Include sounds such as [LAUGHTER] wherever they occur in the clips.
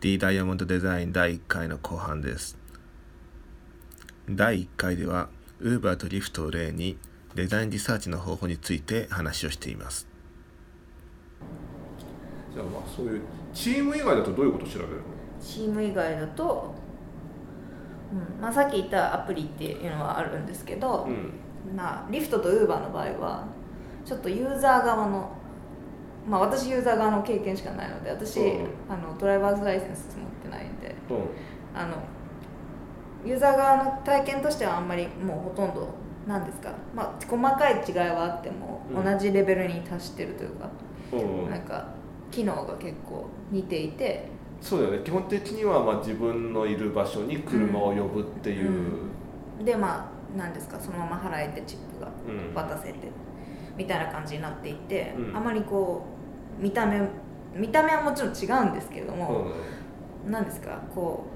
D ダイヤモンドデザイン第1回の後半です。第1回では Uber と Lyft を例にデザインリサーチの方法について話をしています。じゃあまあそういうチーム以外だとどういうことを調べるの？チーム以外だと、うんまあ、さっき言ったアプリっていうのはあるんですけど、うんまあ、リフトとウーバーの場合はちょっとユーザー側のまあ私ユーザー側の経験しかないので私、うん。あのドライバーズライセンス持ってないんでうん。あのユーザー側の体験としてはあんまりもうほとんどなんですか、まあ、細かい違いはあってもうん。同じレベルに達してるというか、うんうん。なんか機能が結構似ていてそうだよね。基本的にはまあ自分のいる場所に車を呼ぶっていう、でまあなんですかそのまま払えてチップがうん。渡せて、みたいな感じになっていて、うん。あまりこう見た目見た目はもちろん違うんですけれども、なんですかこ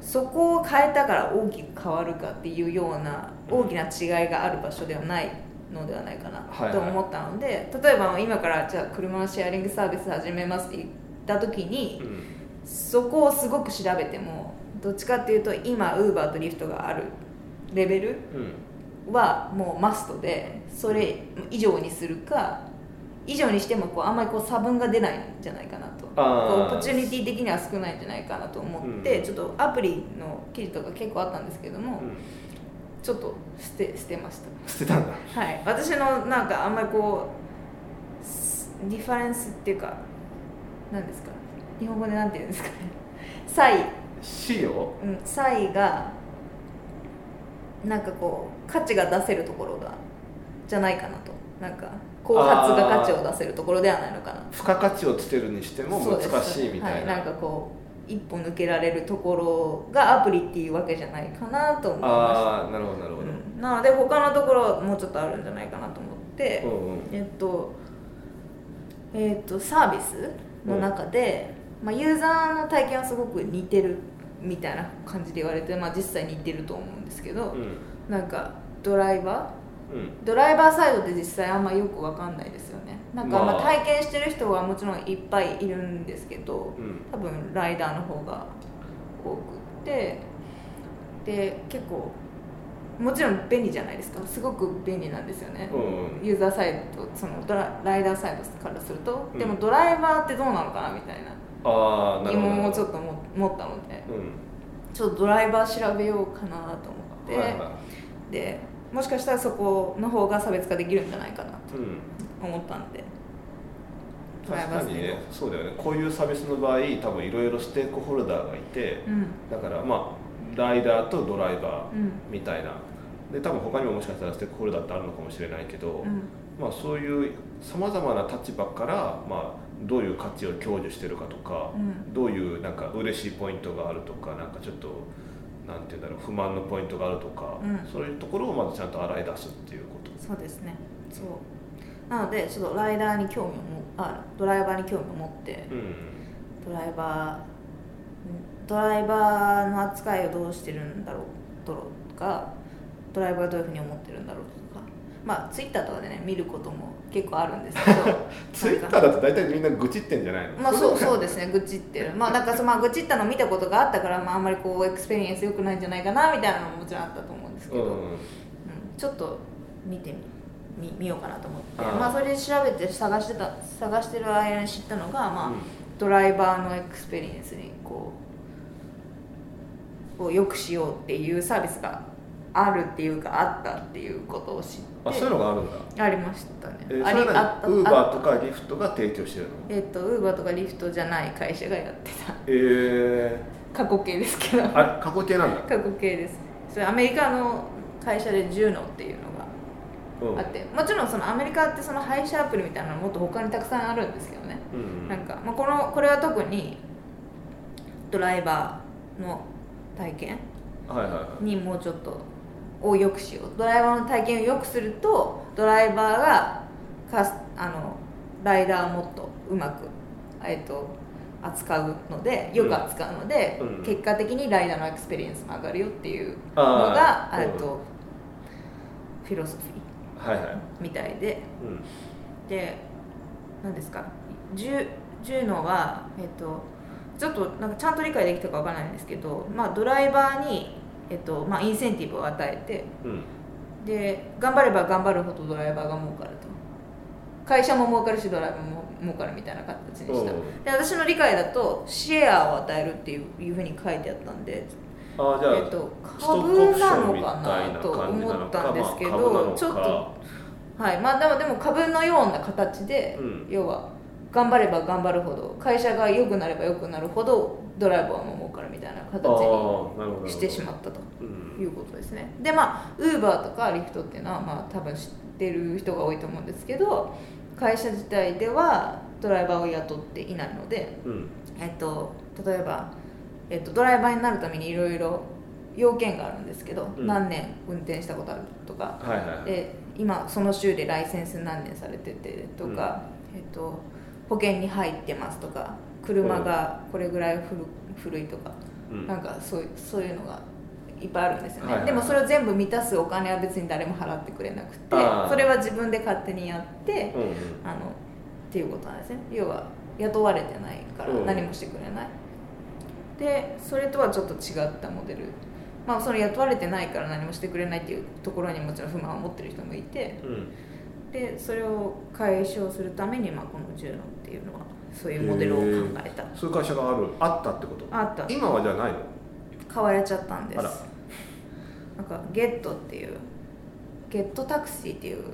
うそこを変えたから大きく変わるかっていうような大きな違いがある場所ではないのではないかなはいはい。と思ったので、例えば今からじゃあ車のシェアリングサービス始めますって言った時に、うん。そこをすごく調べてもどっちかっていうと今ウーバーとリフトがあるレベルうん。はもうマストでそれ以上にするか以上にしてもこうあんまりこう差分が出ないんじゃないかなと。 opportunity 的には少ないんじゃないかなと思って、うん。ちょっとアプリの記事とか結構あったんですけども、うん。ちょっと捨て捨てまし捨てたんだ。たはい。私のなんかあんまりこうス difference っていうか何ですか？日本語で何て言うんですかね？差異資料うん、差異がなんかこう価値が出せるところがじゃないかなと。なんか後発が価値を出せるところではないのかな。付加価値をつけるにしても難しいみたいな。はい、なんかこう一歩抜けられるところがアプリっていうわけじゃないかなと思いまああなるほどなるほど、した、うん、なので他のところはもうちょっとあるんじゃないかなと思って、うんうんえっとえっとサービスの中で、まあ、ユーザーの体験はすごく似てるみたいな感じで言われて、まあ、実際似てると思うんですけど、うん。なんかドライバうん。ードライバーサイドって実際あんまよくわかんないですよね。なんかま体験してる人はもちろんいっぱいいるんですけどうん。多分ライダーの方が多くってで結構もちろん便利じゃないですか。すごく便利なんですよね、うんユーザーサイドそのドラライダーサイドからすると、うん。でもドライバーってどうなのかなみたいな疑問をちょっとも持ったので。うん。ちょっとドライバー調べようかなと思って、はいはでもしかしたらそこの方が差別化できるんじゃないかなと思ったんで。確かにね。そうだよね。こういうサービスの場合多分いろいろステークホルダーがいてうん。だからまあライダーとドライバーうん。みたいな。で多分他にももしかしたらステークホルダーってあるのかもしれないけど、うん。まあ、そういうさまざまな立場から、まあ、どういう価値を享受してるかとか、うん。どういうなんか嬉しいポイントがあるとかなんかちょっとなんて言うんだろう不満のポイントがあるとか、うん。そういうところをまずちゃんと洗い出すっていうこと。そうですね。そう。なのでちょっとライダーに興味をもあドライバーに興味を持ってうん。ドライバードライバーの扱いをどうしてるんだろうとかドライバーがどういうふうに思ってるんだろうとかまあツイッターとかでね見ることも結構あるんですけど。[LAUGHS] ツイッターだと大体みんな愚痴ってんじゃないの？まあそうそううですね。愚痴ってる。まあなんかそのまあ愚痴ったの見たことがあったから、まあ、あんまりこう experience 良くないんじゃないかなみたいなのももちろんあったと思うんですけど、うんうん。ちょっと見てみ見見ようかなと思って。まあそれで調べて探してた探してる間に知ったのが、まあうん。ドライバーの experience にこうこう良くしようっていうサービスがあるっていうかあったっていうことを知って。あそういうのがあるんだ。ありましたね、えーああった。ウーバーとあかリフトが提供してるの？えっとウーバーとかリフトじゃない会社がやってた。え過去形ですけど。ー、あ過去形なんだ、過去形です。それアメリカの会社でジューノっていうのうん。があって、もちろんそのアメリカってその配車アプリみたいなのもっと他にたくさんあるんですけどね、うん。なんか、まあ、このこれは特にドライバーの体験はいはいはい。にもうちょっとを良くしよう。ドライバーの体験を良くするとドライバーがカスあのライダーをもっとうまく、えっと、扱うのでよく扱うので、うん。結果的にライダーの experience も上がるよっていうのがえっと、フィロソフィはいはい。ーみたいで。うん。で何ですか？10 10のは、えっと、ちょっとなんかちゃんと理解できたかわからないんですけど、まあ、ドライバーに、えっとまあ、インセンティブを与えて、うん、で頑張れば頑張るほどドライバーが儲かると。会社も儲かるしドライバーも儲かるみたいな形にした。で私の理解だとシェアを与えるっていういうふうに書いてあったんであじゃあ、えっと、株なのかなと思ったんですけど、ちょっとはい。まあでもでも株のような形で、うん、要は頑張れば頑張るほど会社が良くなれば良くなるほどドライバーもみたいな形にしてしまったということですね、でまあウーバーとかリフトっていうのはまあ多分知ってる人が多いと思うんですけど会社自体ではドライバーを雇っていないので、うん、えっと、例えば、えっと、ドライバーになるためにいろいろ要件があるんですけど、うん、何年運転したことあるとか、はいはいはい、で今その州でライセンス何年されててとか、うん、えっと、保険に入ってますとか車がこれぐらい古古いとか、うん、なんかそうそういうのがいっぱいあるんですよね、はいはい。はい、でもそれを全部満たすお金は別に誰も払ってくれなくてそれは自分で勝手にやって、うんうん、あのっていうことなんですね。要は雇われてないから何もしてくれない、うん、でそれとはちょっと違ったモデル。まあその雇われてないから何もしてくれないっていうところにもちろん不満を持ってる人もいて、うん、でそれを解消するために、まあ、この10のっていうのはそういうモデルを考えた。そういう会社があるあったってこと？あった。今はじゃないの？買われちゃったんです。なんかゲットっていうゲットタクシーっていう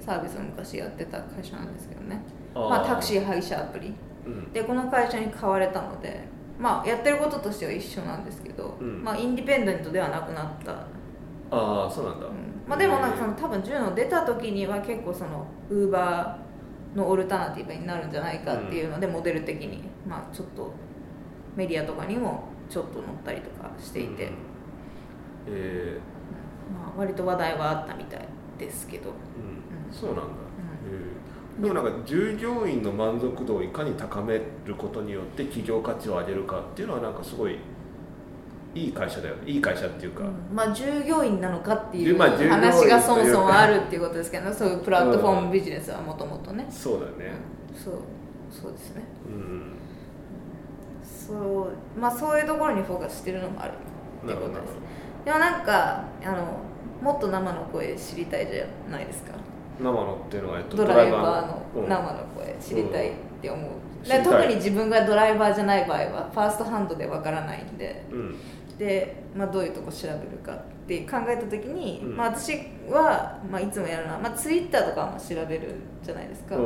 サービスを昔やってた会社なんですけどね、うん、まあ、タクシー配車アプリ、うん、でこの会社に買われたのでまあやってることとしては一緒なんですけど、うん、まあインディペンデントではなくなった。ああそうなんだ、まあ、でもなんかその多分10の出た時には結構そのウーバーのオルタナティブになるんじゃないかっていうので、モデル的に。まあちょっとメディアとかにもちょっと載ったりとかしていて、うん、えー、まあ、割と話題はあったみたいですけど、うん、そうなんだ、うん、でもなんか従業員の満足度をいかに高めることによって企業価値を上げるかっていうのはなんかすごいいい会社だよね。いい会社っていうか、うん、まあ従業員なのかっていう話がそもそもあるっていうことですけど、そういうプラットフォームビジネスはもともとね、そうだね、そうそうですね。うんそうまあそういうところにフォーカスしてるのもあるってことです。でもなんかあのもっと生の声知りたいじゃないですか。生のっていうのは、えっと、ドライバーの生の声知りたいって思う、うん、特に自分がドライバーじゃない場合はファーストハンドでわからないんで、うん、で、まあ、どういうとこ調べるかって考えた時に、うん、まあ、私は、まあ、いつもやるのは、まあ、ツイッターとかも調べるじゃないですか、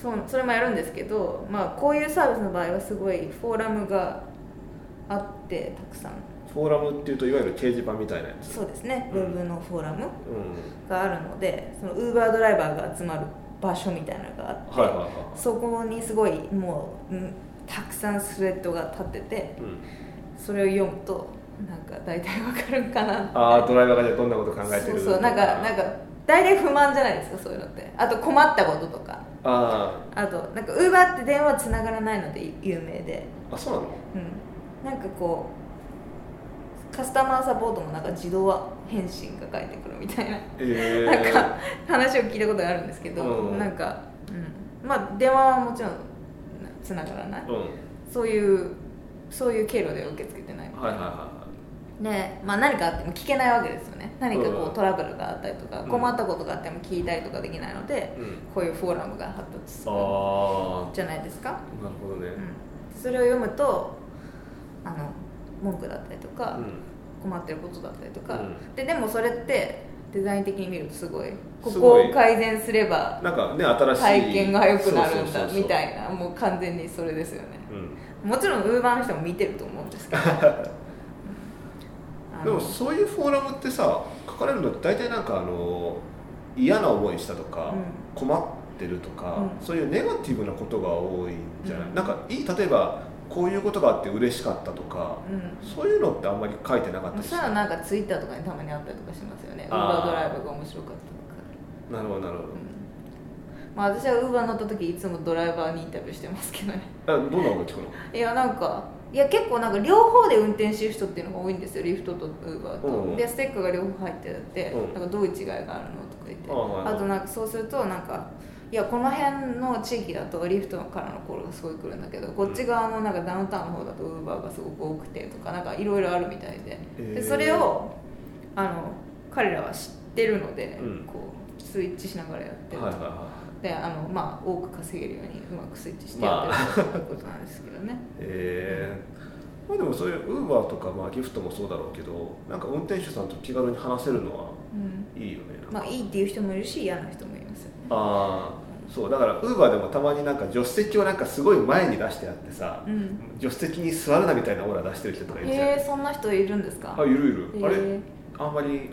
そうそれもやるんですけど、まあ、こういうサービスの場合はすごいフォーラムがあってたくさん。フォーラムっていうといわゆる掲示板みたいなやつ。そうですね、うん、ウェブのフォーラムがあるのでそのウーバードライバーが集まる場所みたいなのがあって、はいはいはい、そこにすごいもう、うん、たくさんスレッドが立ってて、うん、それを読むとなんか大体わかるかなああドライバーがじゃどんなこと考えてるそうそうなんかなんか大体不満じゃないですかそういうのって。あと困ったこととか。ああとなんかウーバーって電話つながらないので有名で。あそうなの？うん。なんかこうカスタマーサポートもなんか自動返信が返ってくるみたいな、えー、なんか話を聞いたことがあるんですけど、うん、なんか、うん、まあ電話はもちろんつながらない、うん、そういうそういう経路で受け付けてないはいはいはいで、まあ、何かあっても聞けないわけですよね。何かこうトラブルがあったりとか、困ったことがあっても聞いたりとかできないので、うん、こういうフォーラムが発達するじゃないですか。なるほどね、うん、それを読むとあの文句だったりとか、困ってることだったりとか、ででもそれってデザイン的に見るとすごい。ここを改善すればなんかね新しい。体験が良くなるんだみたいなもう完全にそれですよね、もちろんウーバーの人も見てると思うんですけど。[LAUGHS] でもそういうフォーラムってさ書かれるのって大体なんかあの嫌な思いしたとか、困ってるとか、うん、そういうネガティブなことが多いんじゃない、うん、なんかいい例えばこういうことがあって嬉しかったとか、うん、そういうのってあんまり書いてなかったしそれはなんかツイッターとかにたまにあったりとかしますよね。ウーバードライブが面白かったとか。なるほどなるほど、まあ、私はウーバー乗った時いつもドライバーにインタビューしてますけどね。どんなこと聞くの？いやなんかいや結構なんか両方で運転してる人っていうのが多いんですよリフトとウーバーと、うん、でステッカーが両方入ってて、うん、なんかどういう違いがあるのとか言って、あとなんかそうするとなんかいやこの辺の地域だとリフトからのコールがすごい来るんだけどこっち側のなんかダウンタウンの方だとウーバーがすごく多くてとかなんかいろいろあるみたいで,、でそれをあの彼らは知ってるので、うん、こうスイッチしながらやってる、はいはいはい、であのまあ多く稼げるようにうまくスイッチしてやってるってことなんですけどね。へえまあでもそういうウーバーとかまあギフトもそうだろうけどなんか運転手さんと気軽に話せるのはいいよね、うん、まあいいっていう人もいるし嫌な人もいますよね。ああそうだからウーバーでもたまになんか助手席をなんかすごい前に出してあってさ、うん、助手席に座るなみたいなオーラ出してる人とかいるじゃん。へえそんな人いるんですか？あいるいる。あれあんまり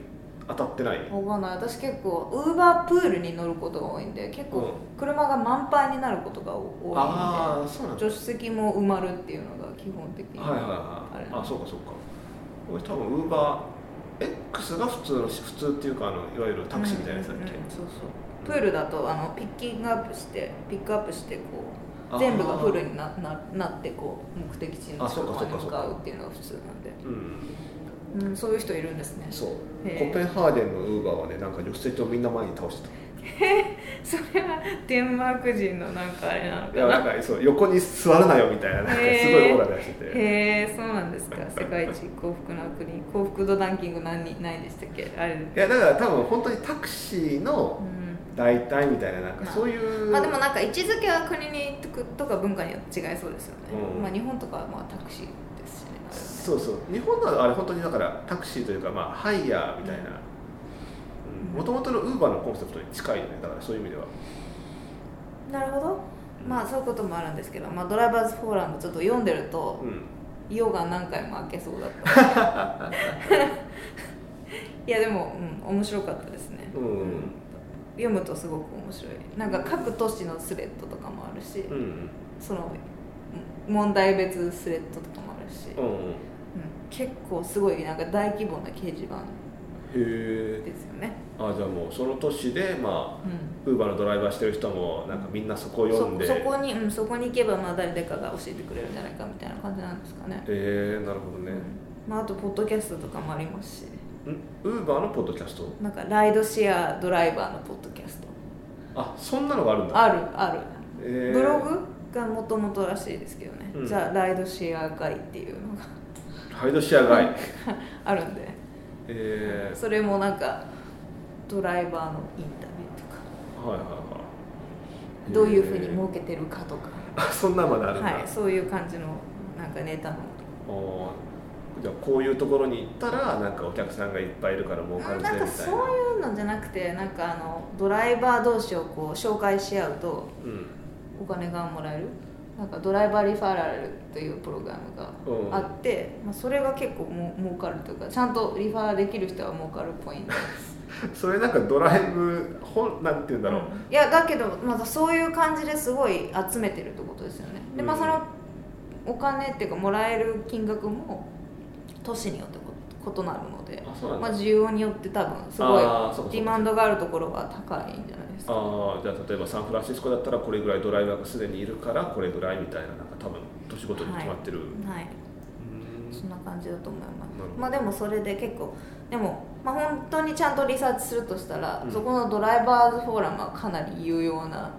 当たってない？分かんない。私結構ウーバープールに乗ることが多いんで結構車が満杯になることが多いんで、うん、あそうなん助手席も埋まるっていうのが基本的にはいはいはい。あそうかそうか。俺多分ウーバー X が普通の普通っていうかあのいわゆるタクシーみたいなやつだっけ、うんうんうん、そうそうプールだとあのピッキングアップしてピックアップしてこう全部がフルになななってこう目的地の近くに向かうっていうのが普通なんで。うん、うん、そういう人いるんですね。そう。コペンハーデンのウーバーはねなんか助手席をみんな前に倒してた。[LAUGHS] それはデンマーク人のなんかあれなのかな。いやなんかそう横に座らないよみたいななんかすごいオーラ出してて。へえそうなんですか。[LAUGHS] 世界一幸福な国。幸福度ランキング何何でしたっけ？あれ。いやだから多分本当にタクシーの、うん代替みたいななんかそういう、まあ、でもなんか位置づけは国にとか文化によって違いそうですよね、うん、まあ、日本とかはまあタクシーですしねそうそう。日本のあれ本当にだからタクシーというかまあハイヤーみたいな。もともとのウーバーのコンセプトに近いよねだからそういう意味では。なるほど。まあそういうこともあるんですけど、まあ、ドライバーズフォーラムちょっと読んでると、うん、夜が何回も開けそうだった。[LAUGHS] いやでも、うん、面白かったですね、うん、うん読むとすごく面白い。なんか各都市のスレッドとかもあるし、うん、その問題別スレッドとかもあるし、うん、うん、結構すごいなんか大規模な掲示板ですよね。あじゃあもうその都市でまあウーバーのドライバーしてる人もなんかみんなそこを読んで。そこに、うん、そこに行けばまあ誰かが教えてくれるんじゃないかみたいな感じなんですかね。ええー、なるほどね、うん、まあ、あとポッドキャストとかもありますしウーバーのポッドキャスト？なんかライドシェアドライバーのポッドキャスト。あそんなのがあるんだ。あるある、えー、ブログがもともとらしいですけどね、うん、じゃあライドシェアガイっていうのが。ライドシェアガイ [LAUGHS] あるんで、えー、それもなんかドライバーのインタビューとか。はいはいはい。どういうふうに儲けてるかとか。あそんなまであるんだ、はい、そういう感じのなんかネタの。じゃあこういうところに行ったらなんかお客さんがいっぱいいるから儲かるぜみたいな。なんかそういうのじゃなくてなんかあのドライバー同士をこう紹介し合うとお金がもらえる、なんかドライバーリファラルというプログラムがあって、まあ、それが結構も儲かるというかちゃんとリファーできる人は儲かるポイント。で [LAUGHS] すそれなんかドライブ本なんて言うんだろう、うん、いやだけどまだそういう感じですごい集めてるってことですよね。でまあそのお金っていうかもらえる金額も都市によって異なるのでまあ、需要によって多分すごいディマンドがあるところが高いんじゃないですかあじゃあ例えばサンフランシスコだったらこれぐらいドライバーがすでにいるからこれぐらいみたいななんか多分年ごとに決まってる、はい、はい、そんな感じだと思います。まあでもそれで結構でも、まあ、本当にちゃんとリサーチするとしたら、うん、そこのドライバーズフォーラムはかなり有用な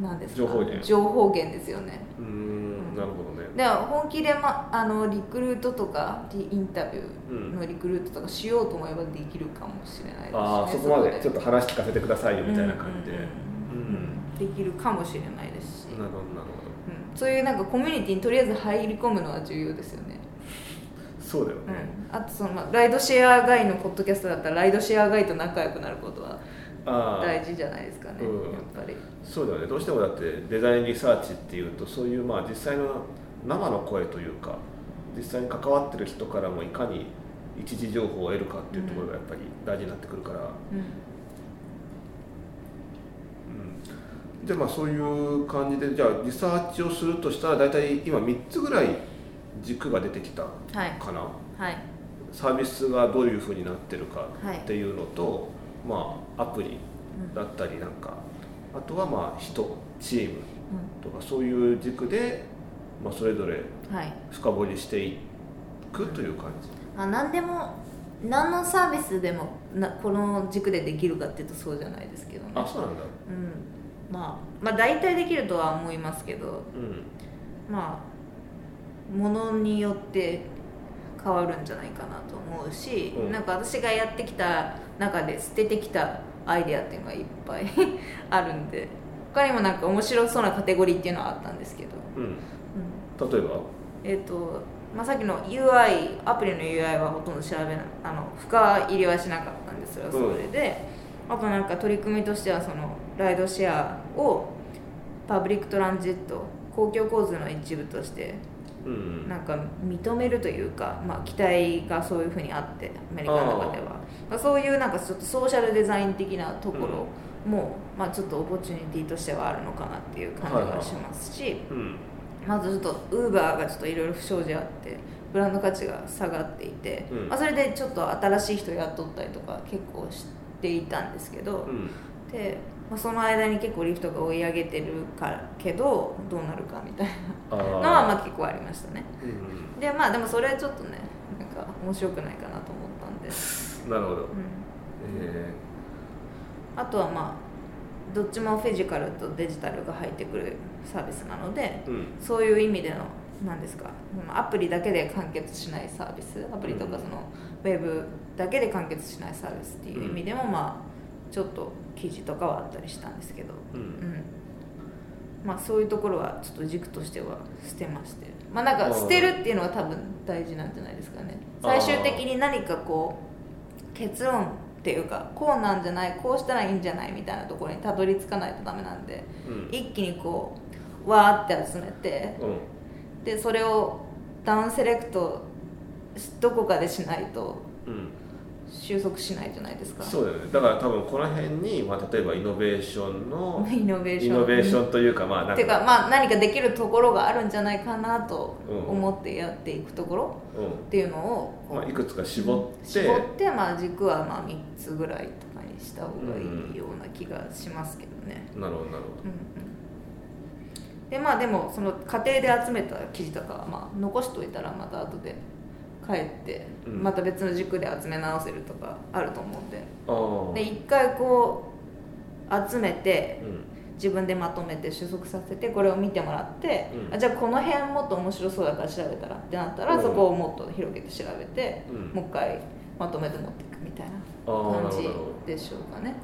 なんですか？情報源。情報源ですよね。うんなるほど。ねでは本気で、ま、あのリクルートとかインタビューのリクルートとかしようと思えばできるかもしれないですね、ああそこまで。ちょっと話聞かせてくださいよみたいな感じで、できるかもしれないですし。なるほどなるほど、うん、そういうなんかコミュニティにとりあえず入り込むのは重要ですよね。そうだよね、うん、あとその、まあ、ライドシェアガイのポッドキャストだったらライドシェアガイと仲良くなることは大事じゃないですかね、うん、やっぱり。そうだよね。どうしてもだってデザインリサーチっていうとそういうまあ実際の生の声というか実際に関わってる人からもいかに一時情報を得るかっていうところがやっぱり大事になってくるから、うん。うん、じゃあまあそういう感じでじゃあリサーチをするとしたら大体今3つぐらい軸が出てきたかな、はい。はい、サービスがどういうふうになってるかっていうのと、はい、まあアプリだったりなんか、あとはまあ人チームとかそういう軸で、まあ、それぞれ深掘りしていくという感じ、はい、あ何でも何のサービスでもなこの軸でできるかっていうとそうじゃないですけどね。あそうなんだ。うん。まあまあ大体できるとは思いますけど。うん。まあものによって変わるんじゃないかなと思うし、うん。なんか私がやってきた中で捨ててきたアイデアっていうのがいっぱい [LAUGHS] あるんで他にもなんか面白そうなカテゴリーっていうのはあったんですけど、うんうん例えば？えっ、と、まあ、さっきの UI アプリの UI はほとんど調べないあの深入りはしなかったんですよそれで、あとなんか取り組みとしてはそのライドシェアをpublic transit 公共交通の一部としてうん。うんなんか認めるというか、まあ、期待がそういうふうにあってアメリカの中では。まあ、そういうなんかちょっとソーシャルデザイン的なところも、まあ、ちょっと opportunity としてはあるのかなっていう感じがしますし、うんまずちょっとウーバーがちょっといろいろ不祥事あってブランド価値が下がっていて、うん。まあ、それでちょっと新しい人雇ったりとか結構していたんですけど、うん。で、まあ、その間に結構リフトが追い上げてるからけどどうなるかみたいあなのはまあ結構ありましたね。うんでまあでもそれはちょっとねなんか面白くないかなと思ったんで、うんなるほど。うん、えあとはまあどっちもフィジカルとデジタルが入ってくるサービスなのでーうん。そういう意味での何ですかアプリだけで完結しないサービスアプリとかそのウェブだけで完結しないサービスっていう意味でもまあちょっと記事とかはあったりしたんですけど、ううん。んまあそういうところはちょっと軸としては捨てまして。まあなんか捨てるっていうのは多分大事なんじゃないですかね。最終的に何かこう結論っていうかこうなんじゃないこうしたらいいんじゃないみたいなところにたどり着かないとダメなんでうん。一気にこうわーって集めてうん。でそれをダウンセレクトどこかでしないとうん収束しないじゃないですか。そうだよね。だから多分この辺に、まあ、例えばイノベーションのイノベーション。イノベーションというかまあなんっていうかまあ何かできるところがあるんじゃないかなとうん。思ってやっていくところうっていうのをこうんまあ、いくつか絞って、絞ってまあ軸はまあ3つぐらいとかにした方がいいような気がしますけどね、なるほどなるうんうん。でまあでもその家庭で集めた記事とかはまあ残しといたらまた後で帰ってうん。また別の軸で集め直せるとかあると思うんで。ほどああで一回こう集めてうん。自分でまとめて収束させてこれを見てもらって、うん。あじゃあこの辺もっと面白そうだから調べたらってなったら、うん。そこをもっと広げて調べて、うん。もう一回まとめて持っていくみたいな感じでしょうかね。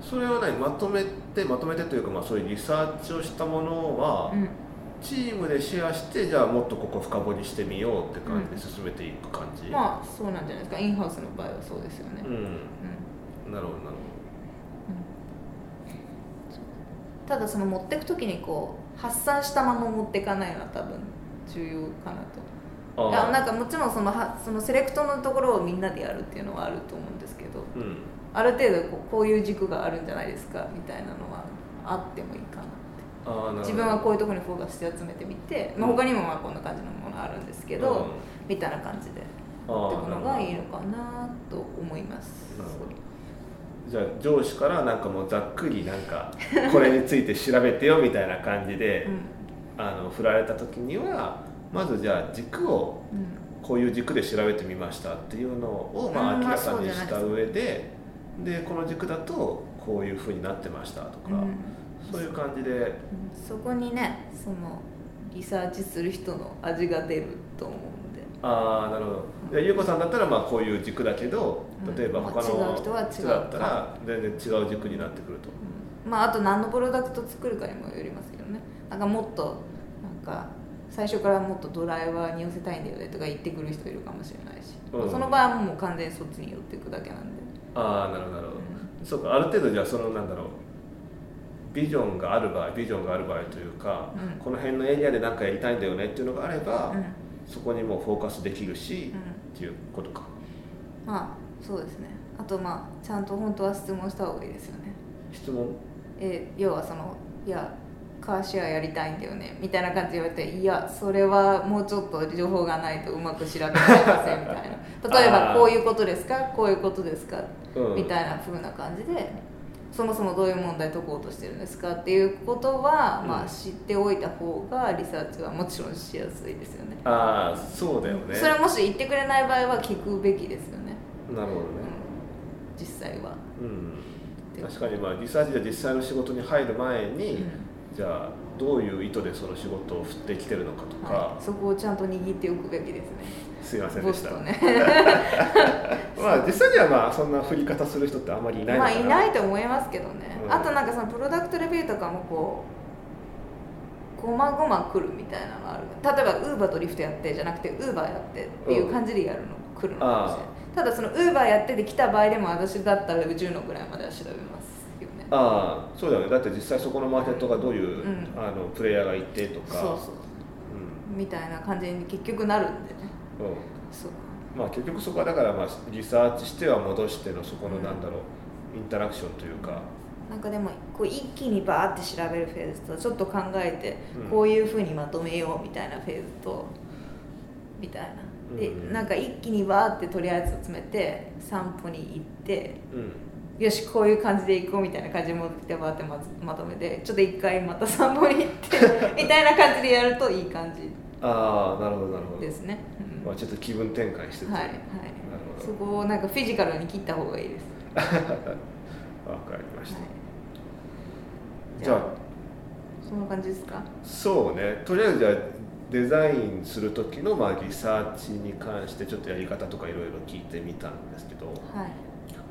それは何？まとめてまとめてというか、まあ、そういうリサーチをしたものは、うんチームでシェアしてじゃあもっとここ深掘りしてみようって感じで進めていく感じ、まあそうなんじゃないですか。インハウスの場合はそうですよね、うん。うんなるほど。なるただその持っていく時にこう発散したまま持っていかないのは多分重要かなと。ほどいやなんかかもちろんそのはそのセレクトのところをみんなでやるっていうのはあると思うんですけどうん。ある程度こうこういう軸があるんじゃないですかみたいなのはあってもいいかな自分はこういうところにフォーカスして集めてみて、まあ、他にもまあこんな感じのものあるんですけど、うん。みたいな感じで。あ持っていくのがいいなのかなと思います。じゃあ上司からなんかもうざっくりなんかこれについて調べてよみたいな感じで、うん。あの振られた時にはまずじゃあ軸をうん。こういう軸で調べてみましたっていうのをまあうん明らかにした上ででこの軸だとこういうふうになってましたとか、うんそういう感じで。うんそこにねそのリサーチする人の味が出ると思うんで。ああなるほど。で優子さんだったらまあこういう軸だけどうん例えば他のう人だったら全然違う軸になってくると。うん。まああと何のプロダクト作るかにもよりますけどね。なんかもっとなんか最初からもっとドライバーに寄せたいんだよねとか言ってくる人いるかもしれないし、うん。その場合はもう完全にそっちに寄っていくだけなんで、ああなるほどなるほど、うそうかある程度じゃあそのなんだろうビジョンがある場合ビジョンがある場合というか、うん。この辺のエリアで何かやりたいんだよねっていうのがあれば、うん。そこにもうフォーカスできるし、うん。っていうことか。まあそうですね。あとまあちゃんと本当は質問した方がいいですよね。質問？えー要はそのいやカーシェアやりたいんだよねみたいな感じで言われていやそれはもうちょっと情報がないとうまく調べられませんみたいな。例えばこういうことですか？こういうことですか、うん。みたいな風な感じでそもそもどういう問題解こうとしてるんですかっていうことは、うん。まあ、知っておいた方がリサーチはもちろんしやすいですよね。ああそうだよね。それもし言ってくれない場合は聞くべきですよね。なるほどね、うん、実際は、うん、確かにまあリサーチで実際の仕事に入る前に、うん、じゃあどういう意図でその仕事を振ってきてるのかとか、はい、そこをちゃんと握っておくべきですね。すいませんでした、ね、[LAUGHS] まあ実際にはまあそんな振り方する人ってあんまりいないまあいないと思いますけどね、うん、あとなんかそのプロダクトレビューとかもこうごまごま来るみたいなのある。例えばウーバーとリフトやってじゃなくてウーバーやってっていう感じでやるの、うん、来るのかもしれない。ただそのウーバーやってて来た場合でも私だったら10のぐらいまでは調べますああそうだよね。だって実際そこのマーケットがどういう、うん、あのプレイヤーがいてとか。そうそう、うん、みたいな感じに結局なるんでね。そう。まあ結局そこはだからまあリサーチしては戻してのそこのなんだろう、インタラクションというか。なんかでもこう一気にバーって調べるフェーズとちょっと考えてこういうふうにまとめようみたいなフェーズとみたいな。でなんか一気にバーってとりあえず集めて散歩に行って、うん、よしこういう感じで行こうみたいな感じで戻ってきてバーってままとめてちょっと一回また散歩に行って [LAUGHS] みたいな感じでやるといい感じああなるほどなるほど。ですね、うん、まあ、ちょっと気分転換してて。はいはい。そこをなんかフィジカルに切った方がいいです。[LAUGHS] わかりました、はい、じゃあそんな感じですか？そうね。とりあえずじゃあデザインする時のまあリサーチに関してちょっとやり方とかいろいろ聞いてみたんですけど、はい、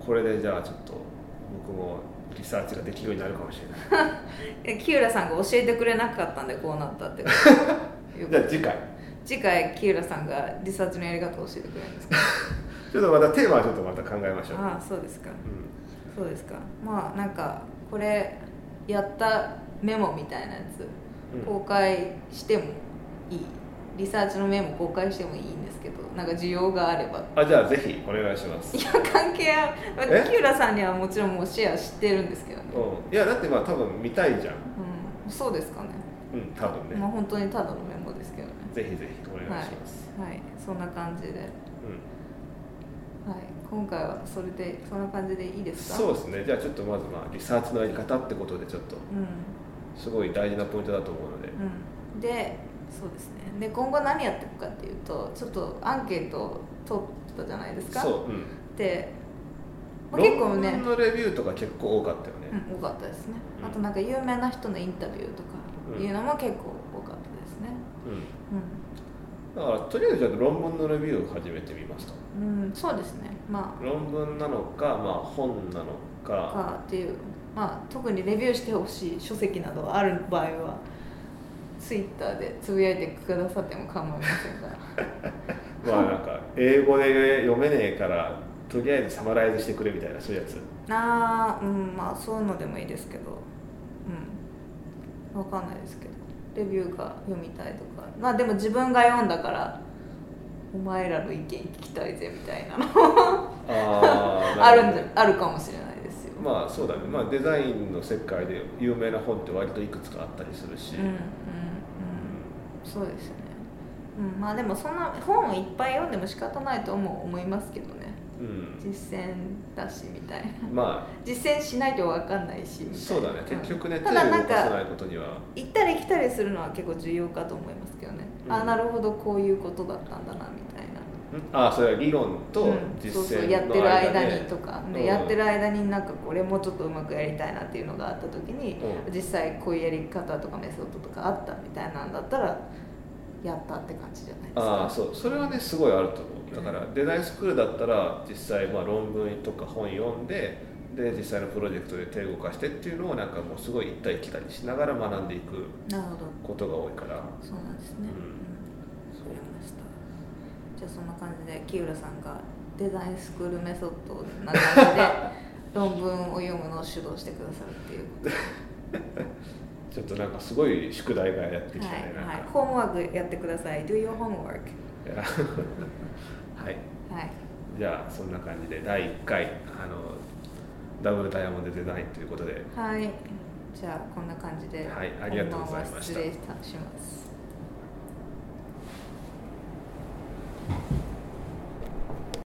これでじゃあちょっと僕もリサーチができるようになるかもしれない。[LAUGHS] 木浦さんが教えてくれなかったんでこうなったって [LAUGHS] じゃあ次回。次回木浦さんがリサーチのやり方を教えてくれるんですか？[LAUGHS] ちょっとまたテーマはちょっとまた考えましょう。ああそうですか、うん、そうですか。まあなんかこれやったメモみたいなやつ公開してもいい、リサーチのメモ公開してもいいんですけどなんか需要があれば。あじゃあぜひお願いします。いや関係ある。木浦さんにはもちろんもうシェア知ってるんですけどね、うん、いやだってまあ多分見たいじゃん、うん、そうですかね。うん多分ね。まあ本当にただのメモですけどね。ぜひぜひお願いします、はい、はい、そんな感じで、うん。はい、今回はそれでそんな感じでいいですか？そうですね。じゃあちょっとまずまあリサーチのやり方ってことでちょっと、すごい大事なポイントだと思うので、うん、でそうですね。で今後何やっていくかっていうとちょっとアンケートを取ったじゃないですか。そう、うん、で、まあ、結構ねのレビューとか結構多かったよね、うん、多かったですね、あとなんか有名な人のインタビューとかいうのも結構多かったですね。うん、だからとりあえずじゃ論文のレビューを始めてみますとうんそうですね。まあ論文なのか、まあ、本なのか。かっていうまあ特にレビューしてほしい書籍などがある場合はツイッターでつぶやいてくださっても構いませんから。[LAUGHS] まあなんか英語で読めねえからとりあえずサマライズしてくれみたいなそういうやつ。ああうんまあそういうのでもいいですけど。うん。分かんないですけど。レビューが読みたいとか。まあでも自分が読んだからお前らの意見聞きたいぜみたいなの。あ [LAUGHS] あるんじゃあるかもしれないですよ。まあそうだね、まあ、デザインの世界で有名な本って割といくつかあったりするし、うんうんそうですよね、うん、まあでもそんな本をいっぱい読んでも仕方ないと思思いますけどね、うん、実践だしみたいな。まあ。実践しないと分かんないしそうだね。結局ね、うん、ただなんか行ったり来たりするのは結構重要かと思いますけどね、うん、あなるほどこういうことだったんだなみたいな。あそれは理論と実践の間で、うん、そうそうやってる間にとか。で、やってる間になんかこれもうちょっとうまくやりたいなっていうのがあった時に、実際こういうやり方とかメソッドとかあったみたいなんだったらやったって感じじゃないですか。ああそうそれはねすごいあると思うだからデザインスクールだったら実際まあ論文とか本読んでで実際のプロジェクトで手を動かしてっていうのをなんかもうすごい行ったり来たりしながら学んでいくことが多いから。そうなんですね、うん、そう。ました。じゃあそんな感じで木浦さんがデザインスクールメソッドな感じで論文を読むのを主導してくださるっていうちょっとなんかすごい宿題がやってきたね、はい、はい、ホームワークやってください。Do your homework. [LAUGHS] はい、はい、じゃあそんな感じで第1回あのダブルダイヤモンドデザインということで。はい。じゃあこんな感じではいありがとうございました。失礼します